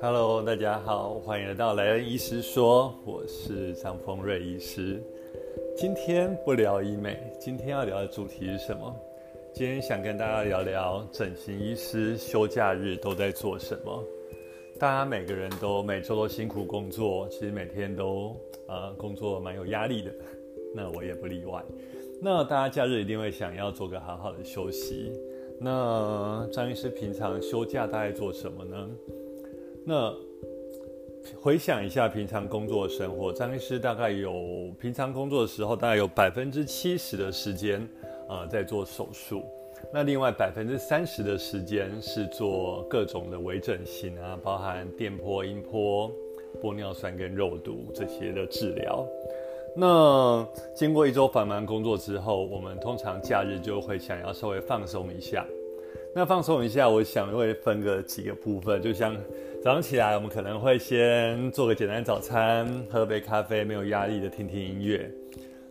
Hello，大家好，欢迎来到莱恩医师说，我是张丰瑞医师。今天不聊医美，今天要聊的主题是什么？今天想跟大家聊聊整形医师休假日都在做什么。大家每个人都每周都辛苦工作，其实每天都呃工作蛮有压力的，那我也不例外。那大家假日一定会想要做个好好的休息。那张医师平常休假大概做什么呢？那回想一下平常工作生活，张医师大概有平常工作的时候，大概有百分之七十的时间，呃，在做手术。那另外百分之三十的时间是做各种的微整形啊，包含电波、音波、玻尿酸跟肉毒这些的治疗。那经过一周繁忙工作之后，我们通常假日就会想要稍微放松一下。那放松一下，我想会分个几个部分，就像早上起来，我们可能会先做个简单早餐，喝杯咖啡，没有压力的听听音乐。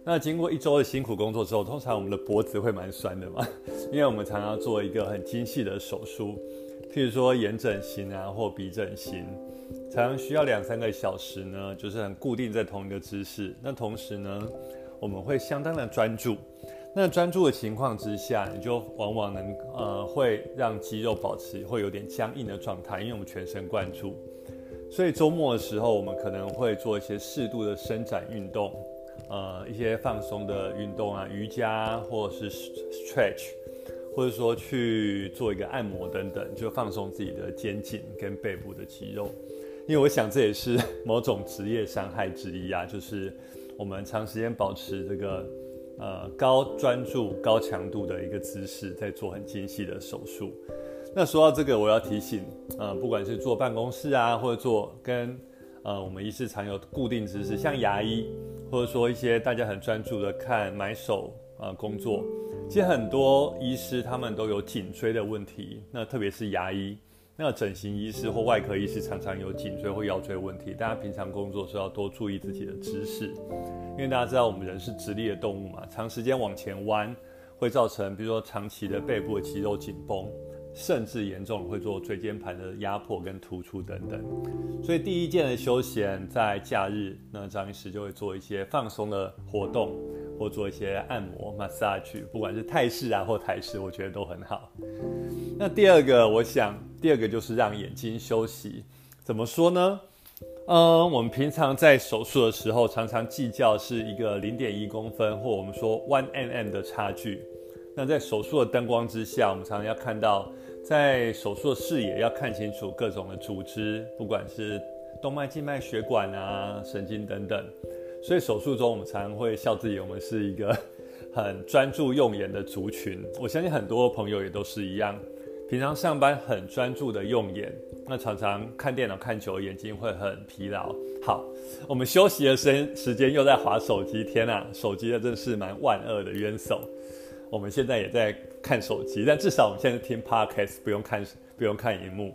那经过一周的辛苦工作之后，通常我们的脖子会蛮酸的嘛，因为我们常常做一个很精细的手术，譬如说眼整形啊或鼻整形，常常需要两三个小时呢，就是很固定在同一个姿势。那同时呢，我们会相当的专注。那专注的情况之下，你就往往能呃会让肌肉保持会有点僵硬的状态，因为我们全神贯注。所以周末的时候，我们可能会做一些适度的伸展运动，呃一些放松的运动啊，瑜伽或者是 stretch，或者说去做一个按摩等等，就放松自己的肩颈跟背部的肌肉。因为我想这也是某种职业伤害之一啊，就是我们长时间保持这个。呃，高专注、高强度的一个姿势，在做很精细的手术。那说到这个，我要提醒，呃，不管是坐办公室啊，或者做跟呃我们医师常有固定姿势，像牙医，或者说一些大家很专注的看买手呃工作，其实很多医师他们都有颈椎的问题，那特别是牙医。那整形医师或外科医师常常有颈椎或腰椎问题，大家平常工作时要多注意自己的姿势，因为大家知道我们人是直立的动物嘛，长时间往前弯会造成，比如说长期的背部的肌肉紧绷，甚至严重会做椎间盘的压迫跟突出等等。所以第一件的休闲在假日，那张医师就会做一些放松的活动，或做一些按摩 massage，不管是泰式啊或台式，我觉得都很好。那第二个，我想第二个就是让眼睛休息。怎么说呢？嗯，我们平常在手术的时候，常常计较是一个零点一公分，或我们说 one mm 的差距。那在手术的灯光之下，我们常常要看到，在手术的视野要看清楚各种的组织，不管是动脉、静脉、血管啊、神经等等。所以手术中，我们常常会笑自己，我们是一个 很专注用眼的族群。我相信很多朋友也都是一样。平常上班很专注的用眼，那常常看电脑看久，眼睛会很疲劳。好，我们休息的时时间又在划手机，天呐，手机的真是蛮万恶的冤手。我们现在也在看手机，但至少我们现在听 podcast 不用看不用看荧幕。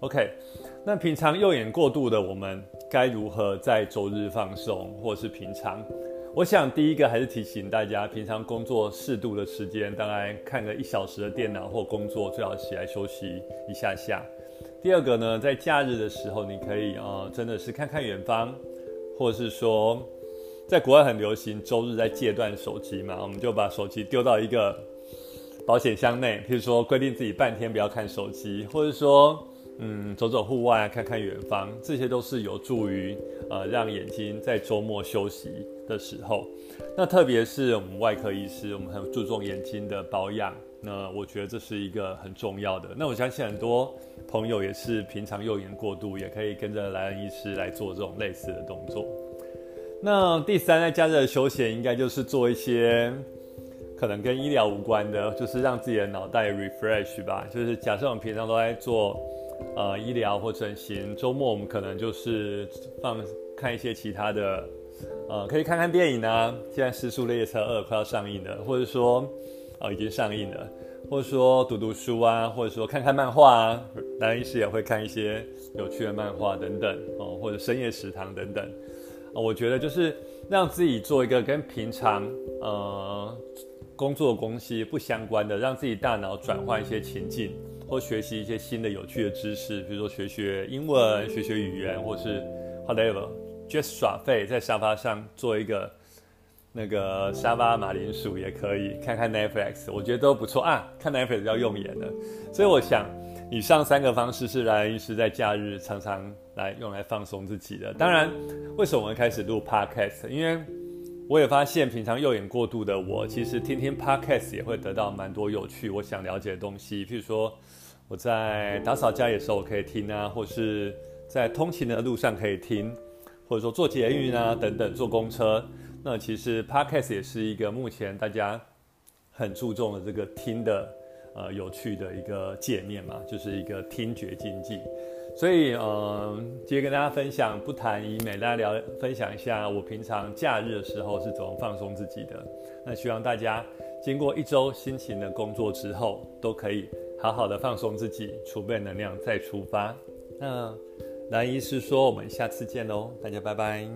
OK，那平常用眼过度的我们该如何在周日放松，或是平常？我想第一个还是提醒大家，平常工作适度的时间，当然看个一小时的电脑或工作，最好起来休息一下下。第二个呢，在假日的时候，你可以啊，真的是看看远方，或是说，在国外很流行周日在戒断手机嘛，我们就把手机丢到一个保险箱内，譬如说规定自己半天不要看手机，或者说。嗯，走走户外，看看远方，这些都是有助于呃让眼睛在周末休息的时候。那特别是我们外科医师，我们很注重眼睛的保养。那我觉得这是一个很重要的。那我相信很多朋友也是平常用眼过度，也可以跟着莱恩医师来做这种类似的动作。那第三，在假日的休闲，应该就是做一些可能跟医疗无关的，就是让自己的脑袋 refresh 吧。就是假设我们平常都在做。呃，医疗或整形，周末我们可能就是放看一些其他的，呃，可以看看电影啊。现在《失速列车二》快要上映了，或者说，呃，已经上映了，或者说读读书啊，或者说看看漫画啊。男医师也会看一些有趣的漫画等等哦，或者深夜食堂等等。我觉得就是让自己做一个跟平常呃工作东西不相关的，让自己大脑转换一些情境，或学习一些新的有趣的知识，比如说学学英文、学学语言，或是 whatever，just 耍废在沙发上做一个那个沙发马铃薯也可以，看看 Netflix，我觉得都不错啊。看 Netflix 要用眼的，所以我想以上三个方式是莱恩医师在假日常常来用来放松自己的。当然，为什么我们开始录 Podcast？因为我也发现，平常右眼过度的我，其实听听 podcast 也会得到蛮多有趣、我想了解的东西。譬如说，我在打扫家里的时候，我可以听啊；或是在通勤的路上可以听，或者说坐捷运啊等等，坐公车。那其实 podcast 也是一个目前大家很注重的这个听的呃有趣的一个界面嘛，就是一个听觉经济。所以，嗯，今天跟大家分享不谈医美，大家聊分享一下我平常假日的时候是怎么放松自己的。那希望大家经过一周辛勤的工作之后，都可以好好的放松自己，储备能量再出发。那蓝医师说，我们下次见喽，大家拜拜。